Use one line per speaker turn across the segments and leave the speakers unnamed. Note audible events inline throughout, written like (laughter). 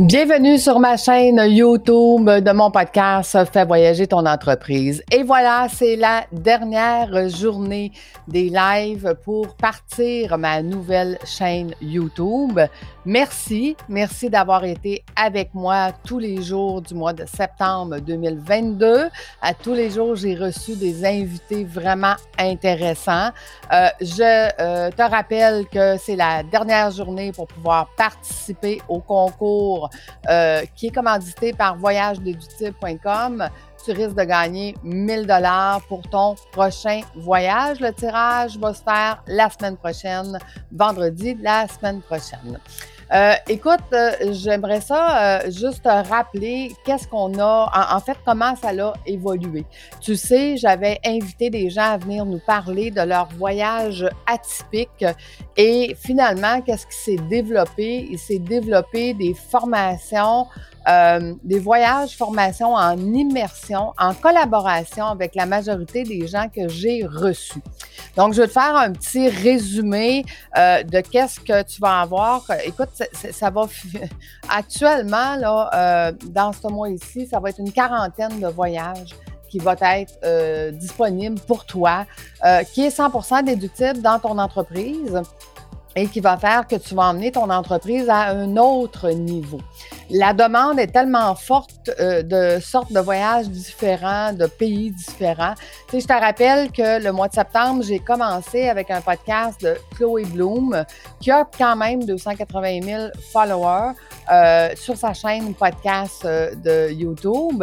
Bienvenue sur ma chaîne YouTube de mon podcast Fais voyager ton entreprise. Et voilà, c'est la dernière journée des lives pour partir ma nouvelle chaîne YouTube. Merci, merci d'avoir été avec moi tous les jours du mois de septembre 2022. À tous les jours, j'ai reçu des invités vraiment intéressants. Euh, je euh, te rappelle que c'est la dernière journée pour pouvoir participer au concours euh, qui est commandité par voyagedeductible.com, tu risques de gagner 1000 dollars pour ton prochain voyage. Le tirage va se faire la semaine prochaine, vendredi la semaine prochaine. Euh, écoute, euh, j'aimerais ça euh, juste rappeler qu'est-ce qu'on a, en, fait, comment ça a évolué. Tu sais, j'avais invité des gens à venir nous parler de leur voyage atypique et finalement, qu'est-ce qui s'est développé? Il s'est développé des formations euh, des voyages, formations en immersion, en collaboration avec la majorité des gens que j'ai reçus. Donc, je vais te faire un petit résumé euh, de qu'est-ce que tu vas avoir. Écoute, ça, va (laughs) actuellement, là, euh, dans ce mois ici, ça va être une quarantaine de voyages qui va être disponible pour toi, qui est 100% déductible dans ton entreprise et qui va faire que tu vas emmener ton entreprise à un autre niveau. La demande est tellement forte euh, de sortes de voyages différents, de pays différents. Tu sais, je te rappelle que le mois de septembre, j'ai commencé avec un podcast de Chloé Bloom qui a quand même 280 000 followers euh, sur sa chaîne podcast euh, de YouTube.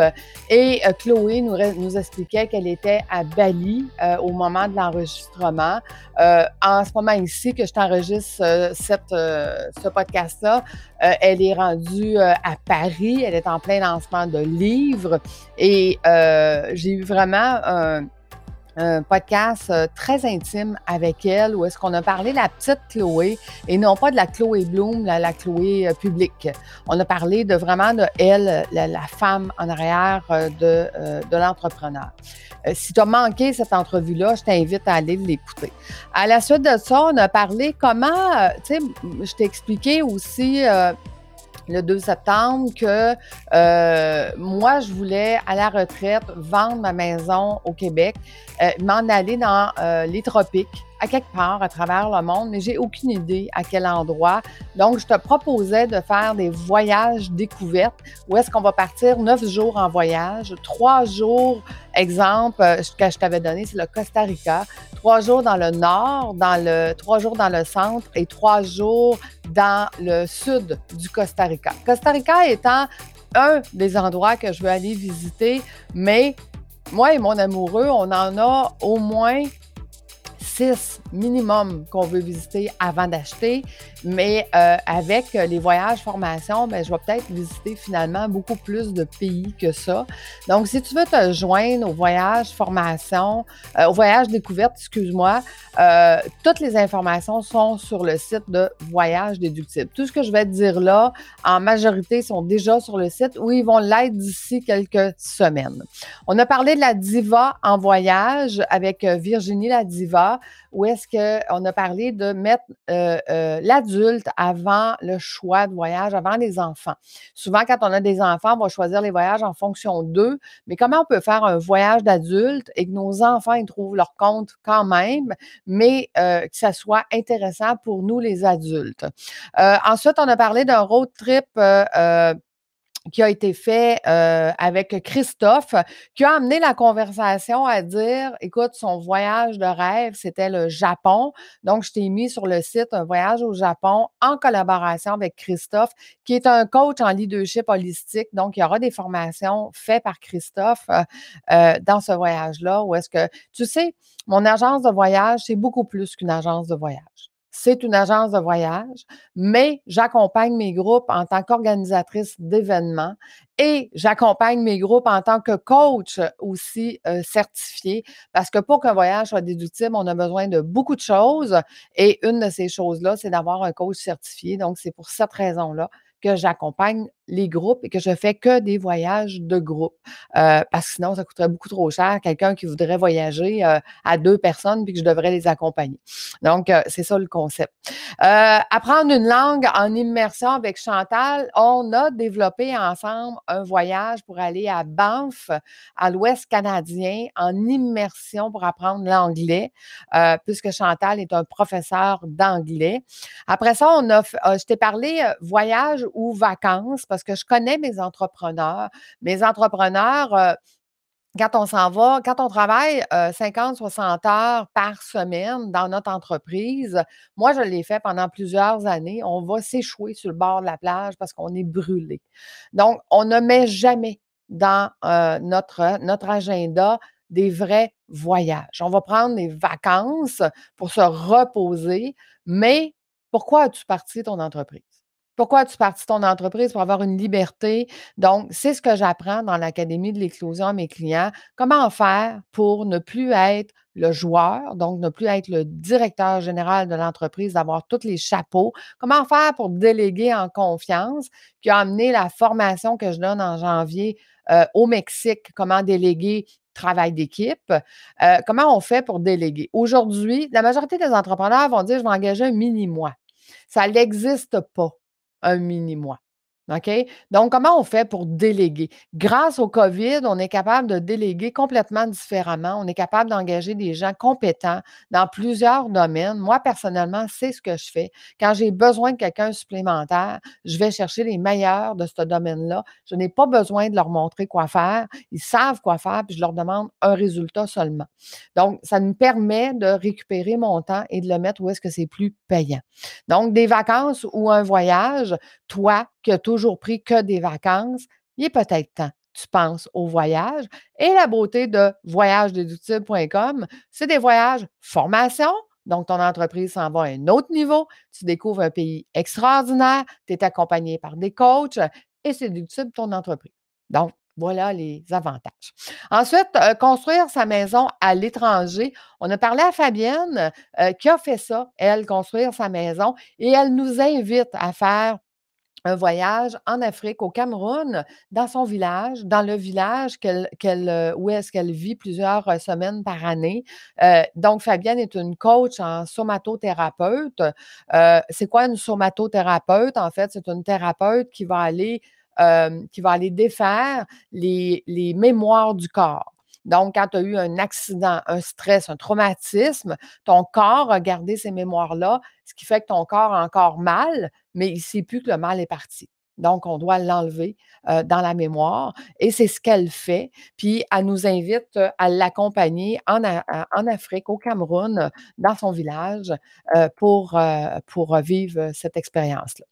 Et Chloé nous, nous expliquait qu'elle était à Bali au moment de l'enregistrement. en ce moment ici que je t'enregistre euh, cette, euh, ce podcast-là, euh, elle est rendue à Paris. Elle est en plein lancement de livres. Et j'ai eu vraiment un, podcast très intime avec elle où est-ce qu'on a parlé de la petite Chloé et non pas de la Chloé Bloom, la, Chloé publique. On a parlé de vraiment de elle, la, la femme en arrière de, de l'entrepreneur. Euh, si tu as manqué cette entrevue-là, je t'invite à aller l'écouter. À la suite de ça, on a parlé comment, euh, tu sais, je t'ai expliqué aussi euh, le 2 septembre que moi, je voulais à la retraite vendre ma maison au Québec, m'en aller dans les tropiques à quelque part à travers le monde, mais j'ai aucune idée à quel endroit. Donc, je te proposais de faire des voyages découvertes où est-ce qu'on va partir neuf jours en voyage, trois jours, exemple, euh, que je t'avais donné, c'est le Costa Rica, trois jours dans le nord, dans le, trois jours dans le centre et trois jours dans le sud du Costa Rica. Costa Rica étant un des endroits que je veux aller visiter, mais moi et mon amoureux, on en a au moins six minimum qu'on veut visiter avant d'acheter. Mais euh, avec les voyages formation, ben, je vais peut-être visiter finalement beaucoup plus de pays que ça. Donc, si tu veux te joindre au voyage formation, euh, au voyage découverte, excuse-moi, euh, toutes les informations sont sur le site de Voyage Déductible. Tout ce que je vais te dire là, en majorité, sont déjà sur le site où ils vont l'être d'ici quelques semaines. On a parlé de la diva en voyage avec Virginie la diva, où est-ce qu'on a parlé de mettre euh, euh, l'adulte avant le choix de voyage, avant les enfants. Souvent, quand on a des enfants, on va choisir les voyages en fonction d'eux, mais comment on peut faire un voyage d'adulte et que nos enfants trouvent leur compte quand même, mais euh, que ça soit intéressant pour nous, les adultes? ensuite, on a parlé d'un road trip qui a été fait euh, avec Christophe, qui a amené la conversation à dire, écoute, son voyage de rêve, c'était le Japon. Donc, je t'ai mis sur le site un voyage au Japon en collaboration avec Christophe, qui est un coach en leadership holistique. Donc, il y aura des formations faites par Christophe euh, euh, dans ce voyage-là, où est-ce que, tu sais, mon agence de voyage, c'est beaucoup plus qu'une agence de voyage c'est une agence de voyage, mais j'accompagne mes groupes en tant qu'organisatrice d'événements et j'accompagne mes groupes en tant que coach aussi euh, certifié parce que pour qu'un voyage soit déductible, on a besoin de beaucoup de choses et une de ces choses-là, c'est d'avoir un coach certifié. Donc, c'est pour cette raison-là que j'accompagne les groupes et que je fais que des voyages de groupe. Euh, parce que sinon, ça coûterait beaucoup trop cher. Quelqu'un qui voudrait voyager euh, à deux personnes puis que je devrais les accompagner. Donc, euh, c'est ça le concept. apprendre une langue en immersion avec Chantal, on a développé ensemble un voyage pour aller à Banff, à l'Ouest canadien, en immersion pour apprendre l'anglais, puisque Chantal est un professeur d'anglais. Après ça, on a, je t'ai parlé voyage ou vacances que je connais mes entrepreneurs. Mes entrepreneurs, euh, quand on s'en va, quand on travaille 50, euh, 60 heures par semaine dans notre entreprise, moi, je l'ai fait pendant plusieurs années. On va s'échouer sur le bord de la plage parce qu'on est brûlé. Donc, on ne met jamais dans euh, notre, notre agenda des vrais voyages. On va prendre des vacances pour se reposer, mais pourquoi as-tu parti ton entreprise? Pourquoi as-tu parti ton entreprise pour avoir une liberté? Donc, c'est ce que j'apprends dans l'Académie de l'éclosion à mes clients. Comment faire pour ne plus être le joueur, donc ne plus être le directeur général de l'entreprise, d'avoir tous les chapeaux? Comment faire pour déléguer en confiance, qui a amené la formation que je donne en janvier euh, au Mexique, comment déléguer travail d'équipe? Euh, comment on fait pour déléguer? Aujourd'hui, la majorité des entrepreneurs vont dire, je vais engager un mini-mois. Ça n'existe pas un mini-mois. OK? Donc, comment on fait pour déléguer? Grâce au COVID, on est capable de déléguer complètement différemment. On est capable d'engager des gens compétents dans plusieurs domaines. Moi, personnellement, c'est ce que je fais. Quand j'ai besoin de quelqu'un supplémentaire, je vais chercher les meilleurs de ce domaine-là. Je n'ai pas besoin de leur montrer quoi faire. Ils savent quoi faire, puis je leur demande un résultat seulement. Donc, ça nous permet de récupérer mon temps et de le mettre où est-ce que c'est plus payant. Donc, des vacances ou un voyage, toi, qui as toujours pris que des vacances, il est peut-être temps tu penses au voyage. Et la beauté de voyagedeductible.com, c'est des voyages formation. Donc, ton entreprise s'en va à un autre niveau. Tu découvres un pays extraordinaire. Tu es accompagné par des coachs et c'est déductible ton entreprise. Donc, voilà les avantages. Ensuite, euh, construire sa maison à l'étranger. On a parlé à Fabienne euh, qui a fait ça, elle, construire sa maison, et elle nous invite à faire un voyage en Afrique, au Cameroun, dans son village, dans le village euh, où est-ce qu'elle vit plusieurs euh, semaines par année. Euh, donc, Fabienne est une coach en somatothérapeute. c'est quoi une somatothérapeute? En fait, c'est une thérapeute qui va aller, qui va aller défaire les mémoires du corps. Donc, quand tu as eu un accident, un stress, un traumatisme, ton corps a gardé ces mémoires-là, ce qui fait que ton corps a encore mal, mais il ne sait plus que le mal est parti. Donc, on doit l'enlever euh, dans la mémoire et c'est ce qu'elle fait. Puis, elle nous invite euh, à l'accompagner en, Afrique, au Cameroun, dans son village euh, pour, vivre cette expérience-là.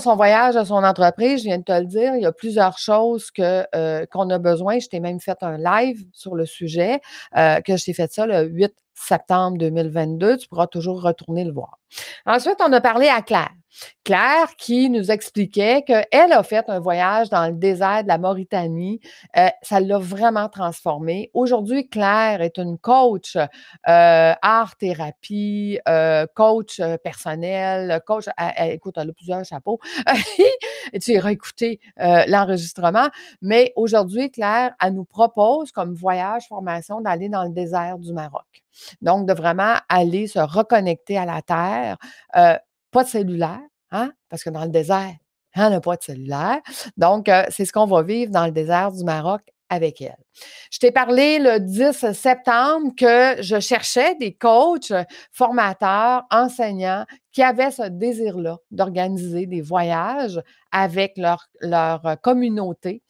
son voyage à son entreprise, je viens de te le dire, il y a plusieurs choses qu'on a besoin. Je t'ai même fait un live sur le sujet, que je t'ai fait ça le 8 septembre 2022. Tu pourras toujours retourner le voir. Ensuite, on a parlé à Claire. Claire qui nous expliquait qu'elle a fait un voyage dans le désert de la Mauritanie. Euh, ça l'a vraiment transformée. Aujourd'hui, Claire est une coach euh, art-thérapie, euh, coach personnel, coach. écoute, elle a plusieurs chapeaux. (laughs) Tu iras écouter l'enregistrement. Mais aujourd'hui, Claire, elle nous propose comme voyage, formation, d'aller dans le désert du Maroc. Donc, de vraiment aller se reconnecter à la terre. pas de cellulaire, hein? parce que dans le désert, on n'a pas de cellulaire. Donc, c'est ce qu'on va vivre dans le désert du Maroc avec elle. Je t'ai parlé le 10 septembre que je cherchais des coachs, formateurs, enseignants qui avaient ce désir-là d'organiser des voyages avec leur, leur communauté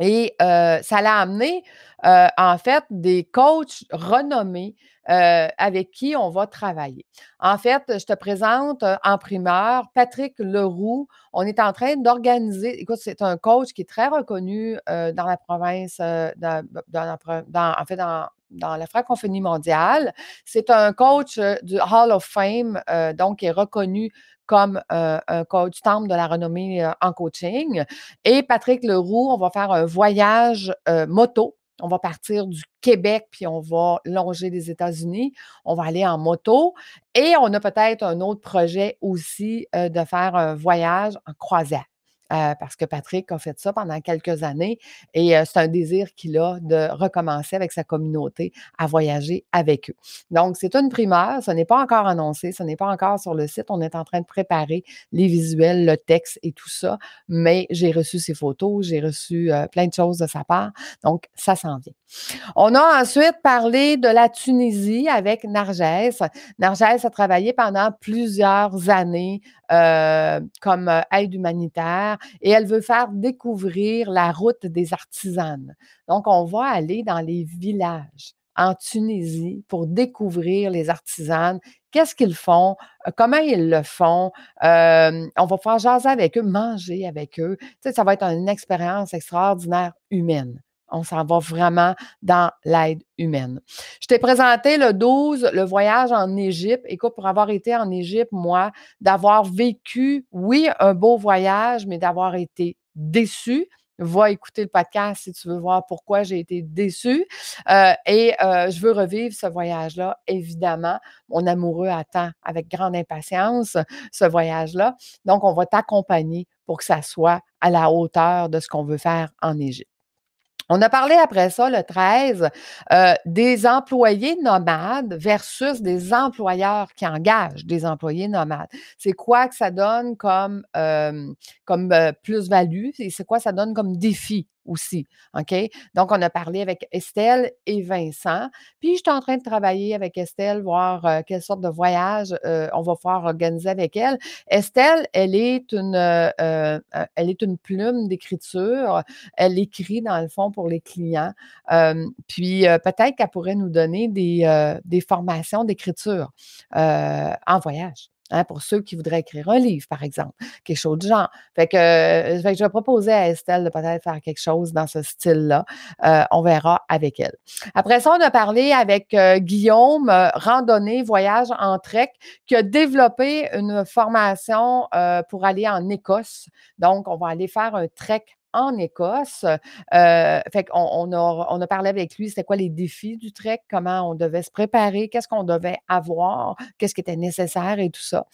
et ça l'a amené, en fait, des coachs renommés avec qui on va travailler. En fait, je te présente en primeur Patrick Leroux. On est en train d'organiser, écoute, c'est un coach qui est très reconnu dans la province, en fait, dans, dans la francophonie mondiale. C'est un coach du Hall of Fame, donc qui est reconnu comme euh, un coach temple de la renommée euh, en coaching. Et Patrick Leroux, on va faire un voyage euh, moto. On va partir du Québec, puis on va longer les États-Unis. On va aller en moto. Et on a peut-être un autre projet aussi de faire un voyage en croisière. Euh, parce que Patrick a fait ça pendant quelques années et euh, c'est un désir qu'il a de recommencer avec sa communauté à voyager avec eux. Donc, c'est une primeur, ce n'est pas encore annoncé, ce n'est pas encore sur le site. On est en train de préparer les visuels, le texte et tout ça, mais j'ai reçu ses photos, j'ai reçu euh, plein de choses de sa part. Donc, ça s'en vient. On a ensuite parlé de la Tunisie avec Nargès. Nargès a travaillé pendant plusieurs années comme aide humanitaire et elle veut faire découvrir la route des artisanes. Donc, on va aller dans les villages en Tunisie pour découvrir les artisanes, qu'est-ce qu'ils font, euh, comment ils le font? on va pouvoir jaser avec eux, manger avec eux. Ça va être une expérience extraordinaire humaine. On s'en va vraiment dans l'aide humaine. Je t'ai présenté le 12, le voyage en Égypte. Écoute, pour avoir été en Égypte, moi, d'avoir vécu, oui, un beau voyage, mais d'avoir été déçu. Va écouter le podcast si tu veux voir pourquoi j'ai été déçue. Euh, et euh, je veux revivre ce voyage-là, évidemment. Mon amoureux attend avec grande impatience ce voyage-là. Donc, on va t'accompagner pour que ça soit à la hauteur de ce qu'on veut faire en Égypte. On a parlé après ça, le 13, euh, des employés nomades versus des employeurs qui engagent des employés nomades. C'est quoi que ça donne comme, euh, comme euh, plus-value? Et c'est quoi ça donne comme défi? Aussi. OK? Donc, on a parlé avec Estelle et Vincent. Puis, je suis en train de travailler avec Estelle, voir euh, quelle sorte de voyage euh, on va pouvoir organiser avec elle. Estelle, elle est une, euh, elle est une plume d'écriture. Elle écrit, dans le fond, pour les clients. puis, peut-être qu'elle pourrait nous donner des, des formations d'écriture en voyage. Hein, pour ceux qui voudraient écrire un livre, par exemple, quelque chose du genre. Fait que, euh, je vais proposer à Estelle de peut-être faire quelque chose dans ce style-là. Euh, on verra avec elle. Après ça, on a parlé avec euh, Guillaume, randonnée, voyage en trek, qui a développé une formation pour aller en Écosse. Donc, on va aller faire un trek en Écosse. Euh, on a parlé avec lui, c'était quoi les défis du trek, comment on devait se préparer, qu'est-ce qu'on devait avoir, qu'est-ce qui était nécessaire et tout ça.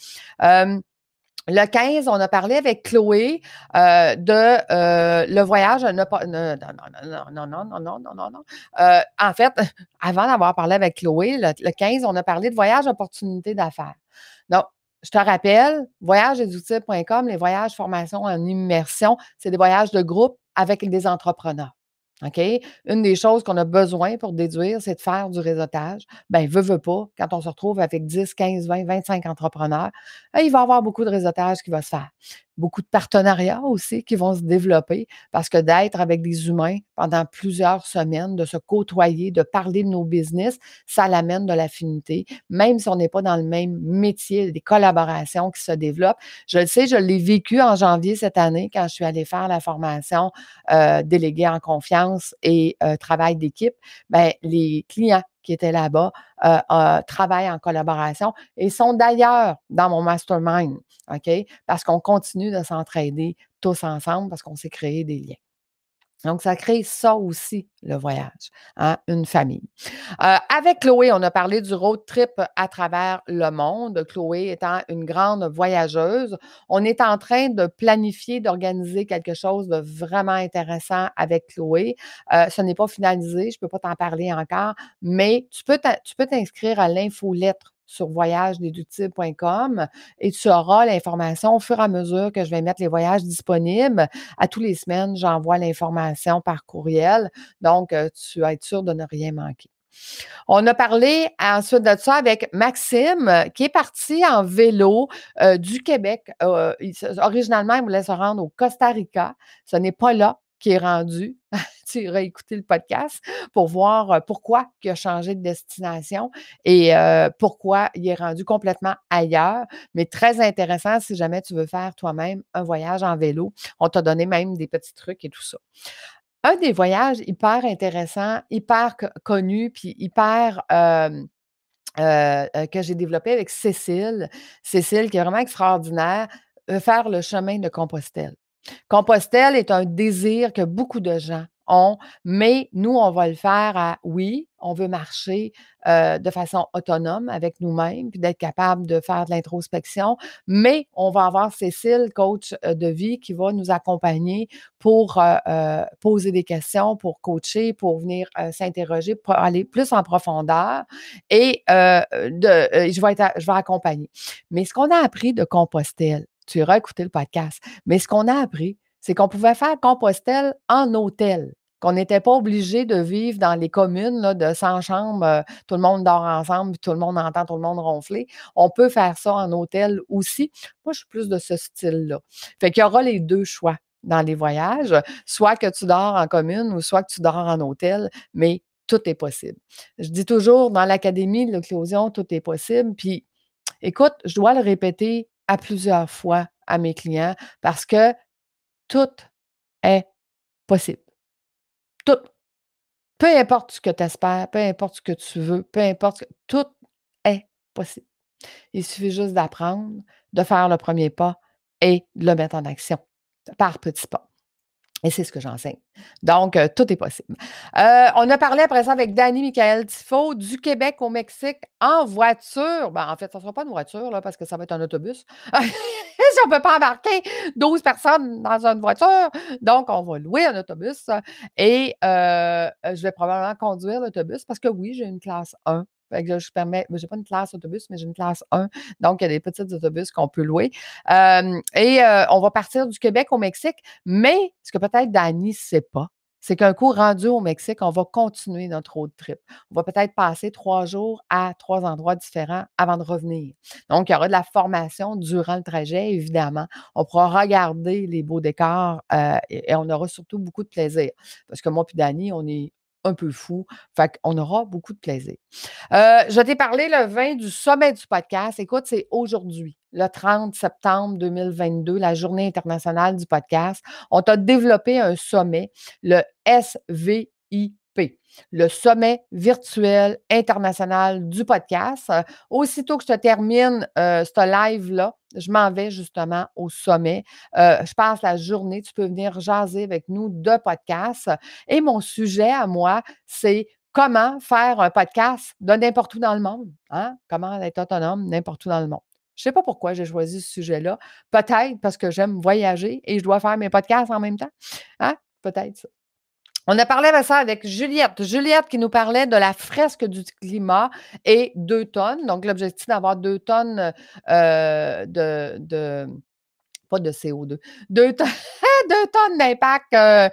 le 15, on a parlé avec Chloé de le voyage. Non, non, non, non, non, non, non, non, non. en fait, avant d'avoir parlé avec Chloé, le, le, 15, on a parlé de voyage opportunité d'affaires. Donc, je te rappelle, voyageesoutils.com, les voyages formation en immersion, c'est des voyages de groupe avec des entrepreneurs. OK? Une des choses qu'on a besoin pour déduire, c'est de faire du réseautage. Bien, veut, veut pas, quand on se retrouve avec 10, 15, 20, 25 entrepreneurs, il va y avoir beaucoup de réseautage qui va se faire beaucoup de partenariats aussi qui vont se développer parce que d'être avec des humains pendant plusieurs semaines, de se côtoyer, de parler de nos business, ça l'amène de l'affinité, même si on n'est pas dans le même métier, des collaborations qui se développent. Je le sais, je l'ai vécu en janvier cette année quand je suis allée faire la formation euh, déléguée en confiance et euh, travail d'équipe. Ben, les clients qui étaient là-bas euh, travaillent en collaboration et sont d'ailleurs dans mon mastermind, OK? Parce qu'on continue de s'entraider tous ensemble parce qu'on s'est créé des liens. Donc, ça crée ça aussi, le voyage, hein, une famille. Euh, avec Chloé, on a parlé du road trip à travers le monde. Chloé étant une grande voyageuse, on est en train de planifier, d'organiser quelque chose de vraiment intéressant avec Chloé. Euh, ce n'est pas finalisé, je ne peux pas t'en parler encore, mais tu peux t'inscrire à l'infolettre sur voyagedeductible.com et tu auras l'information au fur et à mesure que je vais mettre les voyages disponibles. À tous les semaines, j'envoie l'information par courriel. Donc, euh, tu vas être sûr de ne rien manquer. On a parlé ensuite de ça avec Maxime, qui est parti en vélo euh, du Québec. Euh, originalement, il voulait se rendre au Costa Rica. Ce n'est pas là qui est rendu. (laughs) tu iras écouter le podcast pour voir pourquoi il a changé de destination et pourquoi il est rendu complètement ailleurs. Mais très intéressant si jamais tu veux faire toi-même un voyage en vélo. On t'a donné même des petits trucs et tout ça. Un des voyages hyper intéressants, hyper connu, puis hyper que j'ai développé avec Cécile. Cécile, qui est vraiment extraordinaire, faire le chemin de Compostelle. Compostelle est un désir que beaucoup de gens on, mais nous, on va le faire à oui, on veut marcher euh, de façon autonome avec nous-mêmes, puis d'être capable de faire de l'introspection, mais on va avoir Cécile, coach euh, de vie, qui va nous accompagner pour euh, poser des questions, pour coacher, pour venir s'interroger, pour aller plus en profondeur et je, vais je vais accompagner. Mais ce qu'on a appris de Compostelle, tu iras écouter le podcast, mais ce qu'on a appris, c'est qu'on pouvait faire Compostelle en hôtel qu'on n'était pas obligé de vivre dans les communes de 100 chambres, euh, tout le monde dort ensemble, tout le monde entend tout le monde ronfler. On peut faire ça en hôtel aussi. Moi, je suis plus de ce style-là. Fait qu'il y aura les deux choix dans les voyages, soit que tu dors en commune ou soit que tu dors en hôtel, mais tout est possible. Je dis toujours, dans l'Académie de l'éclosion, tout est possible. Puis, écoute, je dois le répéter à plusieurs fois à mes clients parce que tout est possible. Tout. Peu importe ce que tu espères, peu importe ce que tu veux, peu importe, que, tout est possible. Il suffit juste d'apprendre, de faire le premier pas et de le mettre en action par petits pas. Et c'est ce que j'enseigne. Donc, euh, tout est possible. Euh, on a parlé après ça avec Danny Michael Tifo du Québec au Mexique en voiture. Ben, en fait, ça ne sera pas une voiture là, parce que ça va être un autobus. (laughs) si on ne peut pas embarquer 12 personnes dans une voiture, donc on va louer un autobus et euh, je vais probablement conduire l'autobus parce que oui, j'ai une classe 1 je permets, j'ai pas une classe autobus, mais j'ai une classe 1. Donc, il y a des petits autobus qu'on peut louer. et on va partir du Québec au Mexique. Mais ce que peut-être Dani ne sait pas, c'est qu'un coup rendu au Mexique, on va continuer notre road trip. On va peut-être passer trois jours à trois endroits différents avant de revenir. Donc, il y aura de la formation durant le trajet, évidemment. On pourra regarder les beaux décors et, on aura surtout beaucoup de plaisir. Parce que moi et Dani, on est, un peu fou. Fait qu'on aura beaucoup de plaisir. Euh, je t'ai parlé le 20 du sommet du podcast. Écoute, c'est aujourd'hui, le 30 septembre 2022, la journée internationale du podcast. On t'a développé un sommet, le SVI le sommet virtuel international du podcast. Euh, aussitôt que je te termine euh, ce live-là, je m'en vais justement au sommet. Euh, je passe la journée. Tu peux venir jaser avec nous de podcast. Et mon sujet à moi, c'est comment faire un podcast de n'importe où dans le monde. Hein? Comment être autonome n'importe où dans le monde. Je ne sais pas pourquoi j'ai choisi ce sujet-là. Peut-être parce que j'aime voyager et je dois faire mes podcasts en même temps. Hein? Peut-être ça. On a parlé de ça avec Juliette. Juliette qui nous parlait de la fresque du climat et deux tonnes. Donc, l'objectif d'avoir deux tonnes euh, de, pas de CO2, (laughs) deux tonnes, d'impact, euh,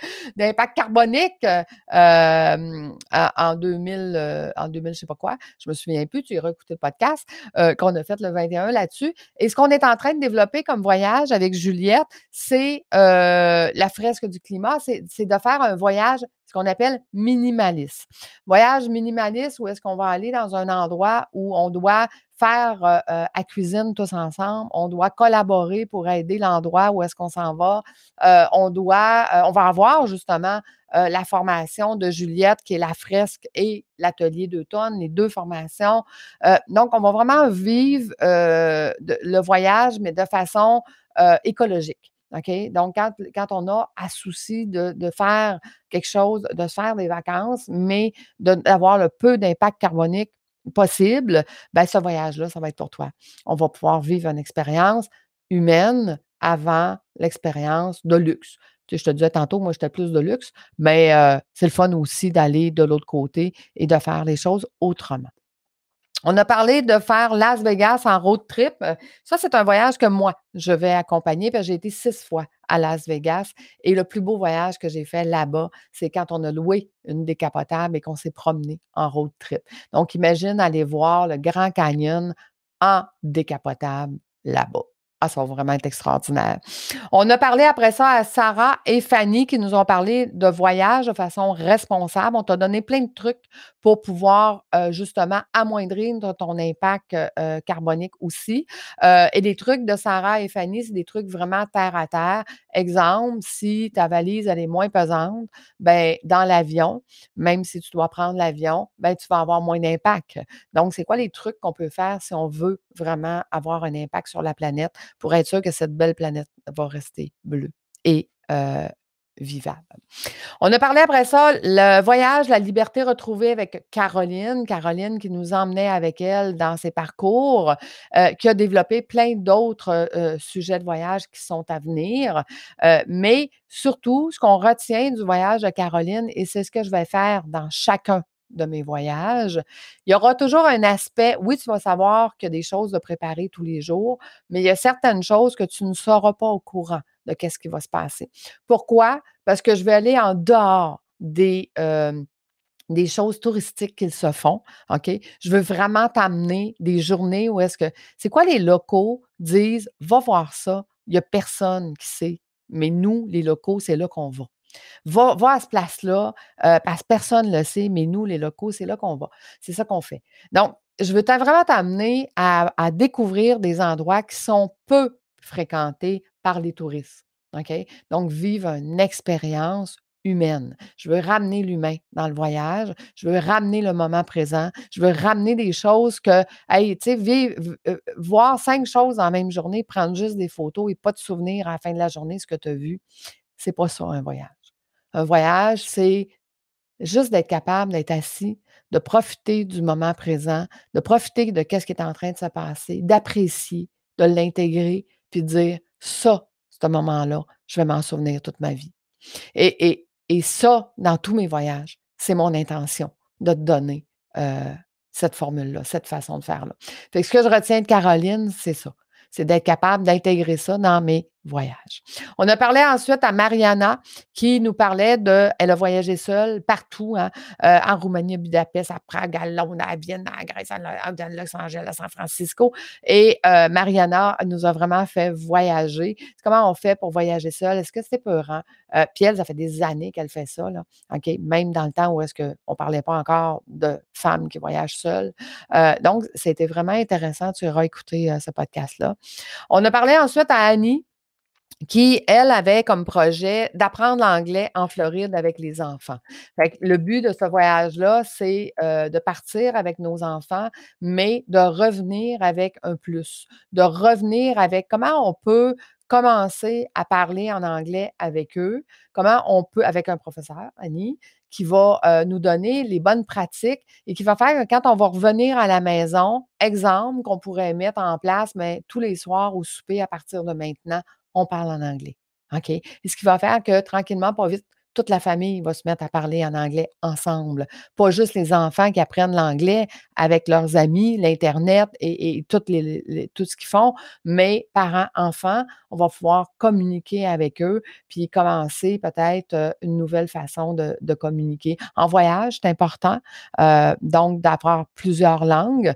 carbonique euh, en 2000, euh, en 2000, je sais pas quoi. Je me souviens plus, tu iras écouter le podcast qu'on a fait le 21 là-dessus. Et ce qu'on est en train de développer comme voyage avec Juliette, c'est la fresque du climat, c'est de faire un voyage ce qu'on appelle minimaliste. Voyage minimaliste où est-ce qu'on va aller dans un endroit où on doit faire à cuisine tous ensemble, on doit collaborer pour aider l'endroit où est-ce qu'on s'en va, on doit, on va avoir justement la formation de Juliette qui est la fresque et l'atelier d'automne, les deux formations. donc, on va vraiment vivre le voyage, mais de façon écologique. OK? Donc, quand, on a à souci de, faire quelque chose, de faire des vacances, mais d'avoir le peu d'impact carbonique possible, ben ce voyage-là, ça va être pour toi. On va pouvoir vivre une expérience humaine avant l'expérience de luxe. je te disais tantôt, moi, j'étais plus de luxe, mais euh, c'est le fun aussi d'aller de l'autre côté et de faire les choses autrement. On a parlé de faire Las Vegas en road trip. Euh, ça, c'est un voyage que moi, je vais accompagner. J'ai été six fois à Las Vegas. Et le plus beau voyage que j'ai fait là-bas, c'est quand on a loué une décapotable et qu'on s'est promené en road trip. Donc, imagine aller voir le Grand Canyon en décapotable là-bas. Ah, ça va vraiment être extraordinaire. On a parlé après ça à Sarah et Fanny qui nous ont parlé de voyage de façon responsable. On t'a donné plein de trucs pour pouvoir euh, justement amoindrir ton impact euh, euh, carbonique aussi. et des trucs de Sarah et Fanny, c'est des trucs vraiment terre à terre. Exemple, si ta valise elle est moins pesante, ben dans l'avion, même si tu dois prendre l'avion, ben tu vas avoir moins d'impact. Donc, c'est quoi les trucs qu'on peut faire si on veut vraiment avoir un impact sur la planète? Pour être sûr que cette belle planète va rester bleue et vivable. On a parlé après ça, le voyage, la liberté retrouvée avec Caroline. Caroline qui nous emmenait avec elle dans ses parcours, euh, qui a développé plein d'autres euh, sujets de voyage qui sont à venir. Euh, mais surtout, ce qu'on retient du voyage de Caroline, et c'est ce que je vais faire dans chacun de mes voyages, il y aura toujours un aspect, oui, tu vas savoir qu'il y a des choses de préparer tous les jours, mais il y a certaines choses que tu ne sauras pas au courant de qu'est-ce qui va se passer. Pourquoi? Parce que je vais aller en dehors des, des choses touristiques qu'ils se font. OK? Je veux vraiment t'amener des journées où est-ce que. C'est quoi les locaux disent, va voir ça, il n'y a personne qui sait. Mais nous, les locaux, c'est là qu'on va. Va, à ce place-là, euh, parce que personne ne le sait, mais nous, les locaux, c'est là qu'on va. C'est ça qu'on fait. Donc, je veux vraiment t'amener à, découvrir des endroits qui sont peu fréquentés par les touristes. OK? Donc, vivre une expérience humaine. Je veux ramener l'humain dans le voyage. Je veux ramener le moment présent. Je veux ramener des choses que, hey, tu sais, euh, voir cinq choses en même journée, prendre juste des photos et pas te souvenir à la fin de la journée ce que tu as vu, c'est pas ça un voyage. Un voyage, c'est juste d'être capable d'être assis, de profiter du moment présent, de profiter de ce qui est en train de se passer, d'apprécier, de l'intégrer, puis de dire ça, ce moment-là, je vais m'en souvenir toute ma vie. Et, ça, dans tous mes voyages, c'est mon intention de te donner euh, cette formule-là, cette façon de faire-là. ce que je retiens de Caroline, c'est ça. C'est d'être capable d'intégrer ça dans mes voyage. On a parlé ensuite à Mariana qui nous parlait de, elle a voyagé seule partout, hein, euh, en Roumanie, à Budapest, à Prague, à Londres, à Vienne, à Grèce, à Los Angeles, à San Francisco. Et euh, Mariana nous a vraiment fait voyager. Comment on fait pour voyager seule? Est-ce que c'est peurant? Euh, puis elle, ça fait des années qu'elle fait ça, là? Même dans le temps où est-ce qu'on ne parlait pas encore de femmes qui voyagent seules. donc, c'était vraiment intéressant. Tu auras écouté ce podcast-là. On a parlé ensuite à Annie qui, elle, avait comme projet d'apprendre l'anglais en Floride avec les enfants. le but de ce voyage-là, c'est euh, de partir avec nos enfants, mais de revenir avec un plus, de revenir avec comment on peut commencer à parler en anglais avec eux, comment on peut, avec un professeur, Annie, qui va euh, nous donner les bonnes pratiques et qui va faire que quand on va revenir à la maison, exemple qu'on pourrait mettre en place, mais tous les soirs au souper à partir de maintenant, on parle en anglais. OK? Et ce qui va faire que tranquillement, pas vite, toute la famille va se mettre à parler en anglais ensemble. Pas juste les enfants qui apprennent l'anglais avec leurs amis, l'Internet et, tout, ce qu'ils font, mais parents, enfants, on va pouvoir communiquer avec eux, puis commencer peut-être euh, une nouvelle façon de, communiquer. En voyage, c'est important, euh, donc d'apprendre plusieurs langues.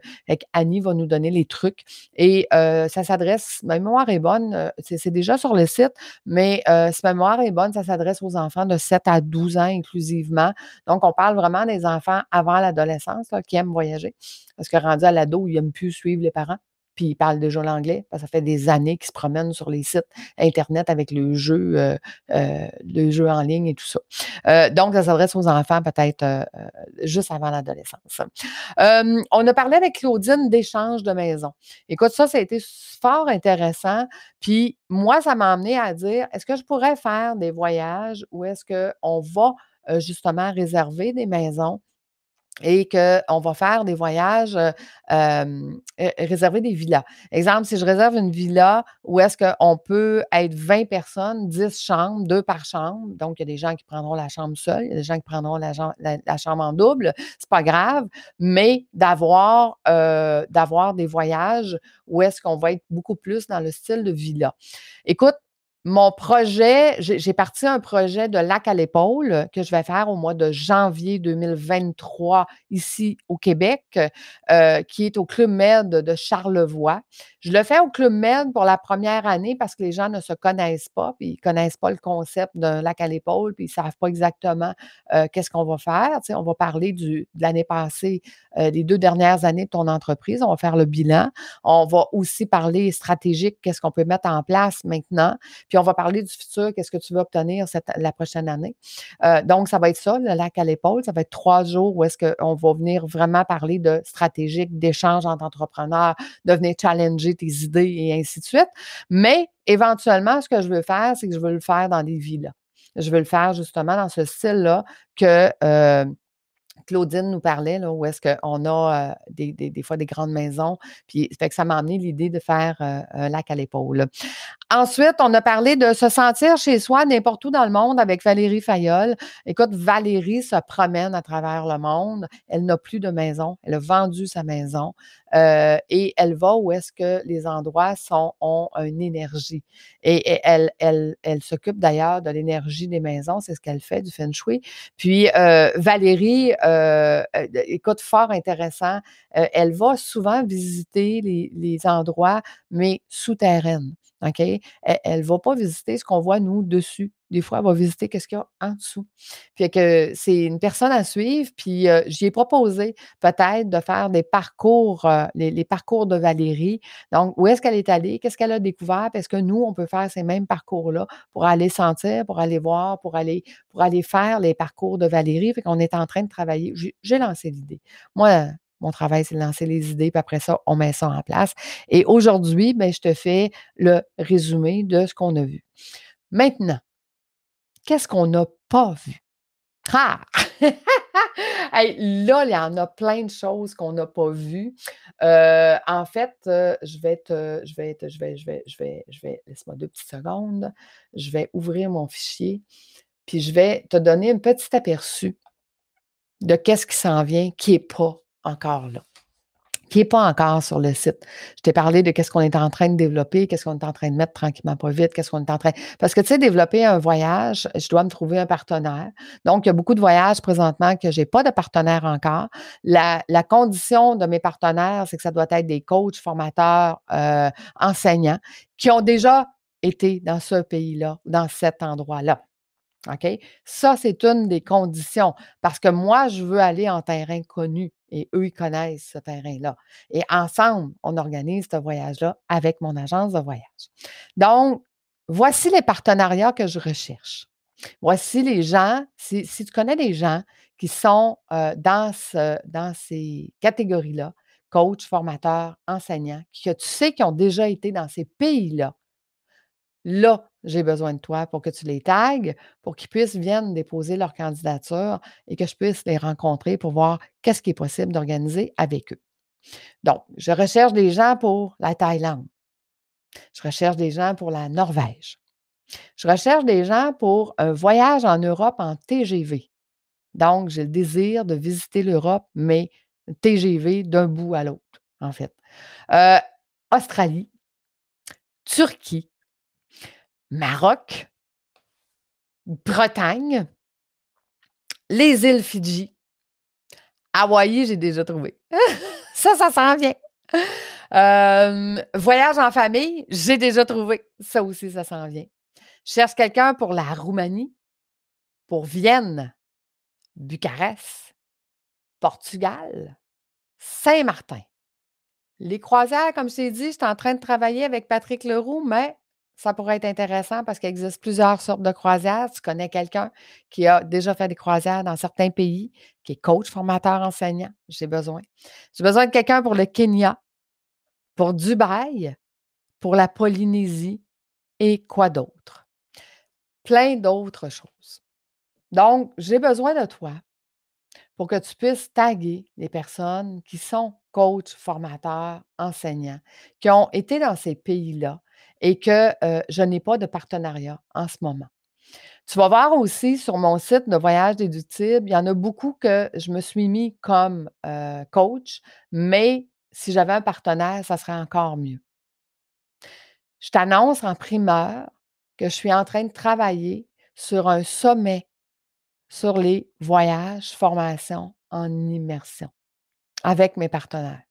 Annie va nous donner les trucs et euh, ça s'adresse, ma mémoire est bonne, c'est déjà sur le site, mais ma mémoire est bonne, ça s'adresse aux enfants de 7 à 12 ans inclusivement. Donc, on parle vraiment des enfants avant l'adolescence qui aiment voyager. Parce que rendu à l'ado, ils n'aiment plus suivre les parents puis ils parlent déjà l'anglais, parce que ça fait des années qu'ils se promènent sur les sites Internet avec le jeu, euh, euh, le jeu en ligne et tout ça. Euh, donc, ça s'adresse aux enfants peut-être juste avant l'adolescence. on a parlé avec Claudine d'échange de maison. Écoute, ça, ça a été fort intéressant. Puis moi, ça m'a amené à dire, est-ce que je pourrais faire des voyages ou est-ce qu'on va justement réserver des maisons et qu'on va faire des voyages, euh, réserver des villas. Exemple, si je réserve une villa où est-ce qu'on peut être 20 personnes, 10 chambres, 2 par chambre, donc il y a des gens qui prendront la chambre seule, il y a des gens qui prendront la, chambre en double, c'est pas grave, mais d'avoir d'avoir des voyages où est-ce qu'on va être beaucoup plus dans le style de villa. Écoute, mon projet, j'ai parti un projet de lac à l'épaule que je vais faire au mois de janvier 2023 ici au Québec, euh, qui est au Club Med de Charlevoix. Je le fais au Club Med pour la première année parce que les gens ne se connaissent pas, puis ils ne connaissent pas le concept d'un lac à l'épaule, puis ils ne savent pas exactement euh, qu'est-ce qu'on va faire. on va parler de l'année passée, euh, des deux dernières années de ton entreprise. On va faire le bilan. On va aussi parler stratégique, qu'est-ce qu'on peut mettre en place maintenant. Puis on va parler du futur, qu'est-ce que tu veux obtenir cette, la prochaine année. Euh, donc, ça va être ça, le lac à l'épaule. Ça va être trois jours où est-ce qu'on va venir vraiment parler de stratégique, d'échange entre entrepreneurs, de venir challenger tes idées et ainsi de suite. Mais éventuellement, ce que je veux faire, c'est que je veux le faire dans des villas. je veux le faire justement dans ce style-là que euh, Claudine nous parlait, là, où est-ce qu'on a des, des, fois des grandes maisons. Puis, fait que ça m'a amené l'idée de faire un lac à l'épaule. Ensuite, on a parlé de se sentir chez soi n'importe où dans le monde avec Valérie Fayolle. Écoute, Valérie se promène à travers le monde. Elle n'a plus de maison. Elle a vendu sa maison. Et elle va où est-ce que les endroits sont, ont une énergie. Et, elle, elle, elle s'occupe d'ailleurs de l'énergie des maisons, c'est ce qu'elle fait du feng shui. Puis Valérie, euh, écoute, fort intéressant, elle va souvent visiter les, les endroits, mais souterraines. OK? Elle ne va pas visiter ce qu'on voit, nous, dessus. Des fois, elle va visiter qu'est-ce qu'il y a en dessous. Puis que c'est une personne à suivre, puis euh, j'y ai proposé peut-être de faire des parcours, euh, les, parcours de Valérie. Donc, où est-ce qu'elle est allée? Qu'est-ce qu'elle a découvert? Est-ce que nous, on peut faire ces mêmes parcours-là pour aller sentir, pour aller voir, pour aller, pour aller faire les parcours de Valérie? Fait qu'on est en train de travailler. J'ai lancé l'idée. Moi, mon travail, c'est de lancer les idées, puis après ça, on met ça en place. Et aujourd'hui, ben, je te fais le résumé de ce qu'on a vu. Maintenant, qu'est-ce qu'on n'a pas vu? Ah! (laughs) là, il y en a plein de choses qu'on n'a pas vues. Euh, en fait, euh, je vais te, je vais je vais, je vais, je vais, je vais, laisse-moi deux petites secondes. Je vais ouvrir mon fichier, puis je vais te donner un petit aperçu de qu'est-ce qui s'en vient, qui n'est pas encore là, qui n'est pas encore sur le site. Je t'ai parlé de qu'est-ce qu'on est en train de développer, qu'est-ce qu'on est en train de mettre tranquillement pas vite, qu'est-ce qu'on est en train. Parce que, tu sais, développer un voyage, je dois me trouver un partenaire. Donc, il y a beaucoup de voyages présentement que je n'ai pas de partenaire encore. La, condition de mes partenaires, c'est que ça doit être des coachs, formateurs, euh, enseignants qui ont déjà été dans ce pays-là, dans cet endroit-là. OK? Ça, c'est une des conditions parce que moi, je veux aller en terrain connu et eux, ils connaissent ce terrain-là. Et ensemble, on organise ce voyage-là avec mon agence de voyage. Donc, voici les partenariats que je recherche. Voici les gens, si, tu connais des gens qui sont euh, dans, dans ces catégories-là, coach, formateur, enseignant, que tu sais qui ont déjà été dans ces pays-là, là, j'ai besoin de toi pour que tu les tagues, pour qu'ils puissent viennent déposer leur candidature et que je puisse les rencontrer pour voir qu'est-ce qui est possible d'organiser avec eux. Donc, je recherche des gens pour la Thaïlande. Je recherche des gens pour la Norvège. Je recherche des gens pour un voyage en Europe en TGV. Donc, j'ai le désir de visiter l'Europe, mais TGV d'un bout à l'autre, en fait. Euh, Australie, Turquie, Maroc, Bretagne, les îles Fidji, Hawaï, j'ai déjà trouvé. (laughs) ça, ça s'en vient. Euh, voyage en famille, j'ai déjà trouvé. Ça aussi, ça s'en vient. Je cherche quelqu'un pour la Roumanie, pour Vienne, Bucarest, Portugal, Saint-Martin. Les croisières, comme je t'ai dit, je en train de travailler avec Patrick Leroux, mais ça pourrait être intéressant parce qu'il existe plusieurs sortes de croisières. Tu connais quelqu'un qui a déjà fait des croisières dans certains pays, qui est coach, formateur, enseignant. J'ai besoin. J'ai besoin de quelqu'un pour le Kenya, pour Dubaï, pour la Polynésie et quoi d'autre? Plein d'autres choses. Donc, j'ai besoin de toi pour que tu puisses taguer les personnes qui sont coachs, formateurs, enseignants, qui ont été dans ces pays-là, et que je n'ai pas de partenariat en ce moment. Tu vas voir aussi sur mon site de voyage déductible, il y en a beaucoup que je me suis mis comme coach, mais si j'avais un partenaire, ça serait encore mieux. Je t'annonce en primeur que je suis en train de travailler sur un sommet sur les voyages, formations en immersion avec mes partenaires.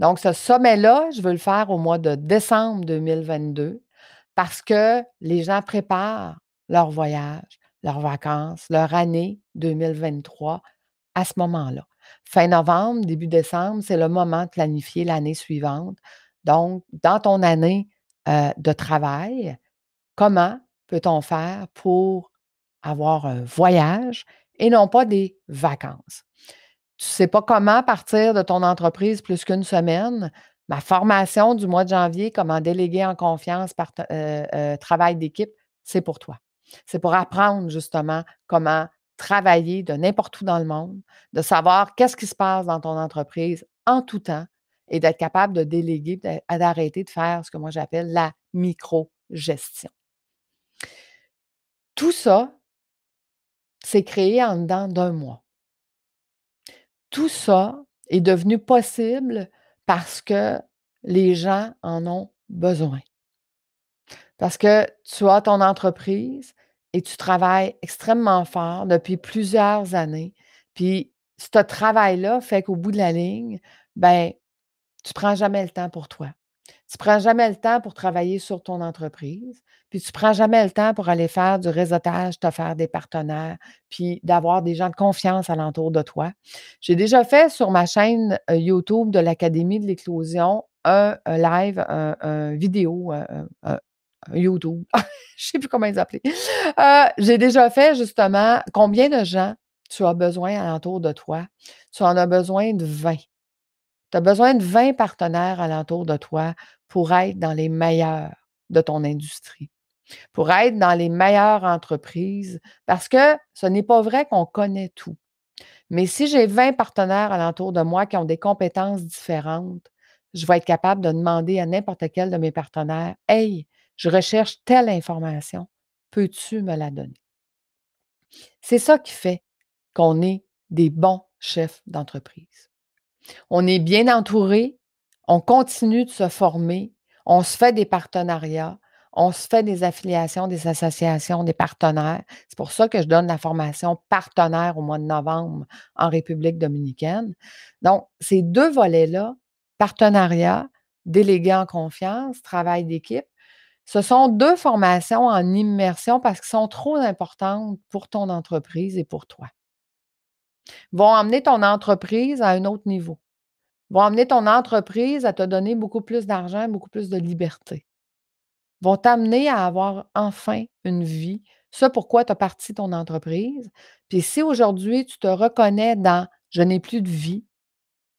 Donc, ce sommet-là, je veux le faire au mois de décembre 2022 parce que les gens préparent leur voyage, leurs vacances, leur année 2023 à ce moment-là. Fin novembre, début décembre, c'est le moment de planifier l'année suivante. Donc, dans ton année euh, de travail, comment peut-on faire pour avoir un voyage et non pas des vacances? tu ne sais pas comment partir de ton entreprise plus qu'une semaine, ma formation du mois de janvier, comment déléguer en confiance par travail d'équipe, c'est pour toi. C'est pour apprendre justement comment travailler de n'importe où dans le monde, de savoir qu'est-ce qui se passe dans ton entreprise en tout temps et d'être capable de déléguer, d'arrêter de faire ce que moi j'appelle la micro-gestion. Tout ça, c'est créé en dedans d'un mois. Tout ça est devenu possible parce que les gens en ont besoin. Parce que tu as ton entreprise et tu travailles extrêmement fort depuis plusieurs années. Puis ce travail-là fait qu'au bout de la ligne, ben, tu ne prends jamais le temps pour toi. Tu ne prends jamais le temps pour travailler sur ton entreprise. Puis tu ne prends jamais le temps pour aller faire du réseautage, te faire des partenaires, puis d'avoir des gens de confiance alentour de toi. J'ai déjà fait sur ma chaîne euh, YouTube de l'Académie de l'éclosion un, live, un, vidéo, un, YouTube. (laughs) je ne sais plus comment ils appellent. Euh, j'ai déjà fait justement combien de gens tu as besoin alentour de toi? Tu en as besoin de 20. Tu as besoin de 20 partenaires alentour de toi pour être dans les meilleurs de ton industrie, pour être dans les meilleures entreprises, parce que ce n'est pas vrai qu'on connaît tout. Mais si j'ai 20 partenaires alentour de moi qui ont des compétences différentes, je vais être capable de demander à n'importe quel de mes partenaires, Hey, je recherche telle information, peux-tu me la donner? C'est ça qui fait qu'on est des bons chefs d'entreprise. On est bien entouré, on continue de se former, on se fait des partenariats, on se fait des affiliations, des associations, des partenaires. C'est pour ça que je donne la formation partenaire au mois de novembre en République dominicaine. Donc, ces deux volets-là, partenariat, délégué en confiance, travail d'équipe, ce sont deux formations en immersion parce qu'elles sont trop importantes pour ton entreprise et pour toi. Vont amener ton entreprise à un autre niveau. Vont amener ton entreprise à te donner beaucoup plus d'argent, beaucoup plus de liberté. Vont t'amener à avoir enfin une vie. Ce pourquoi tu as parti ton entreprise. Puis si aujourd'hui tu te reconnais dans je n'ai plus de vie,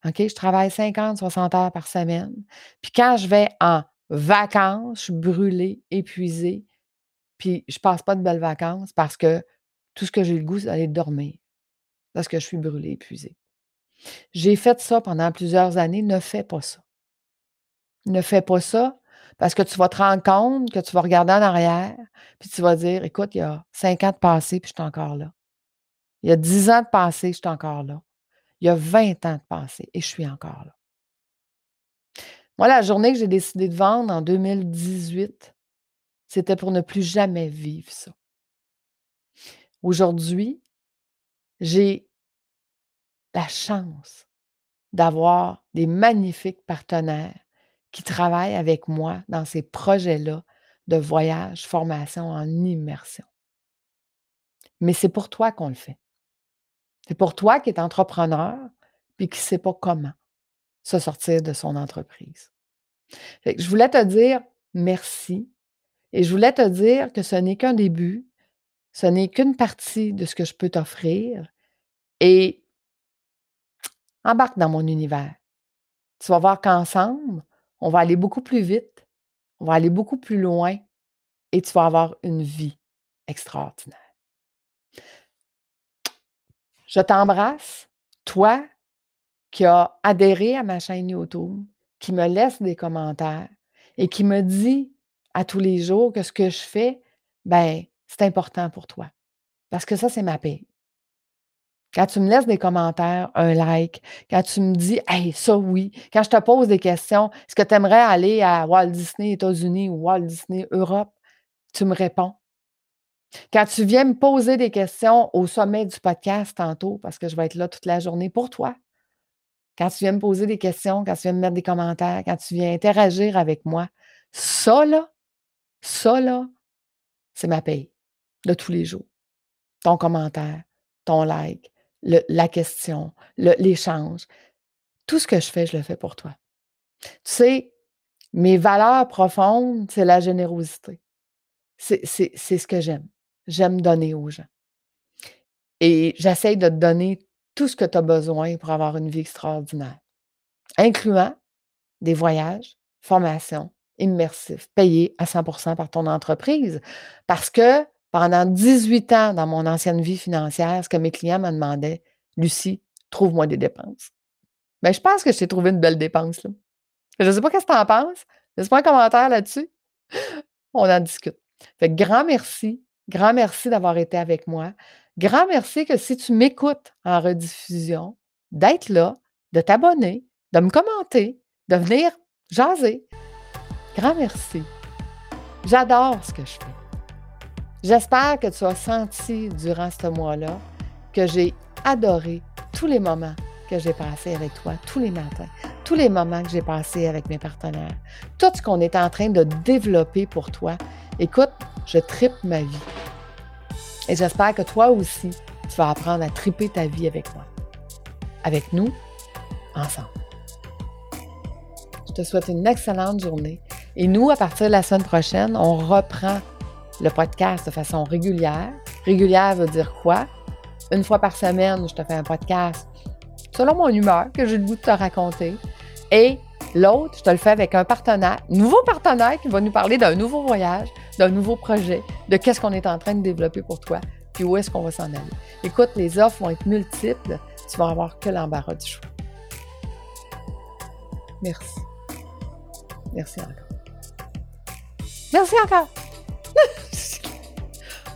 OK, je travaille 50, 60 heures par semaine. Puis quand je vais en vacances, je suis brûlée, épuisée, puis je passe pas de belles vacances parce que tout ce que j'ai le goût, c'est d'aller dormir parce que je suis brûlée, épuisée. J'ai fait ça pendant plusieurs années, ne fais pas ça. Ne fais pas ça parce que tu vas te rendre compte que tu vas regarder en arrière, puis tu vas dire, écoute, il y a cinq ans de passé, puis je suis encore là. Il y a dix ans de passé, je suis encore là. Il y a 20 ans de passé et je suis encore là. Moi, la journée que j'ai décidé de vendre en 2018, c'était pour ne plus jamais vivre ça. Aujourd'hui, j'ai la chance d'avoir des magnifiques partenaires qui travaillent avec moi dans ces projets-là de voyage, formation en immersion. Mais c'est pour toi qu'on le fait. C'est pour toi qui es entrepreneur puis qui ne sait pas comment se sortir de son entreprise. je voulais te dire merci et je voulais te dire que ce n'est qu'un début, ce n'est qu'une partie de ce que je peux t'offrir et embarque dans mon univers. Tu vas voir qu'ensemble, on va aller beaucoup plus vite, on va aller beaucoup plus loin et tu vas avoir une vie extraordinaire. Je t'embrasse, toi qui a adhéré à ma chaîne YouTube, qui me laisse des commentaires et qui me dit à tous les jours que ce que je fais, ben, c'est important pour toi. Parce que ça, c'est ma paix. Quand tu me laisses des commentaires, un like, quand tu me dis, hey, ça oui, quand je te pose des questions, est-ce que tu aimerais aller à Walt Disney États-Unis ou Walt Disney Europe? Tu me réponds. Quand tu viens me poser des questions au sommet du podcast tantôt, parce que je vais être là toute la journée pour toi, quand tu viens me poser des questions, quand tu viens me mettre des commentaires, quand tu viens interagir avec moi, ça là, ça là, c'est ma paye de tous les jours. Ton commentaire, ton like, la question, l'échange. Tout ce que je fais, je le fais pour toi. Tu sais, mes valeurs profondes, c'est la générosité. C'est ce que j'aime. J'aime donner aux gens. Et j'essaye de te donner tout ce que tu as besoin pour avoir une vie extraordinaire, incluant des voyages, formations immersifs, payés à 100% par ton entreprise. Parce que pendant 18 ans dans mon ancienne vie financière, ce que mes clients me demandaient, Lucie, trouve-moi des dépenses. Mais ben, je pense que je t'ai trouvé une belle dépense. Je ne sais pas ce que tu en penses. Laisse-moi un commentaire là-dessus. (laughs) On en discute. Fait grand merci. Grand merci d'avoir été avec moi. Grand merci que si tu m'écoutes en rediffusion, d'être là, de t'abonner, de me commenter, de venir jaser. Grand merci. J'adore ce que je fais. J'espère que tu as senti durant ce mois-là que j'ai adoré tous les moments que j'ai passés avec toi, tous les matins, tous les moments que j'ai passés avec mes partenaires, tout ce qu'on est en train de développer pour toi. Écoute, je tripe ma vie. Et j'espère que toi aussi, tu vas apprendre à triper ta vie avec moi. Avec nous, ensemble. Je te souhaite une excellente journée. Et nous, à partir de la semaine prochaine, on reprend le podcast de façon régulière. Régulière veut dire quoi? Une fois par semaine, je te fais un podcast selon mon humeur que j'ai le goût de te raconter. Et l'autre, je te le fais avec un partenaire, nouveau partenaire qui va nous parler d'un nouveau voyage, d'un nouveau projet, de qu'est-ce qu'on est en train de développer pour toi, puis où est-ce qu'on va s'en aller. Écoute, les offres vont être multiples, tu vas avoir que l'embarras du choix. Merci. Merci encore. Merci encore. (laughs)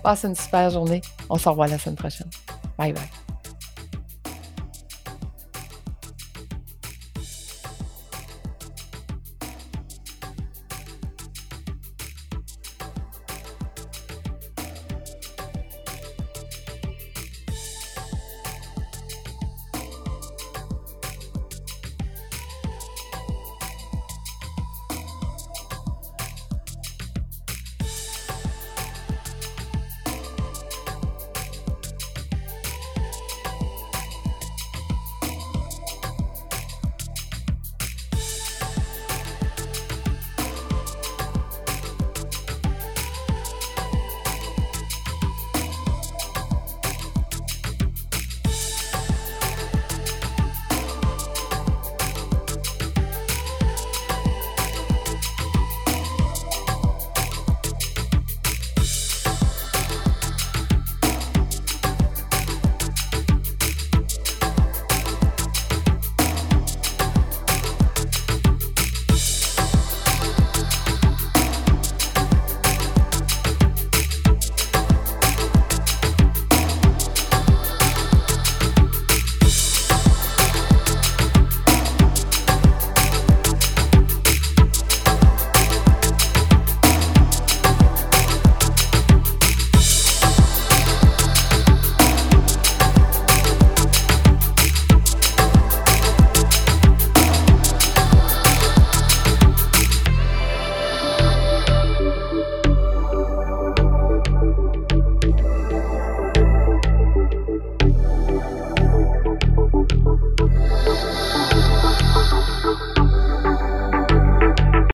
Passe une super journée. On se revoit la semaine prochaine. Bye bye.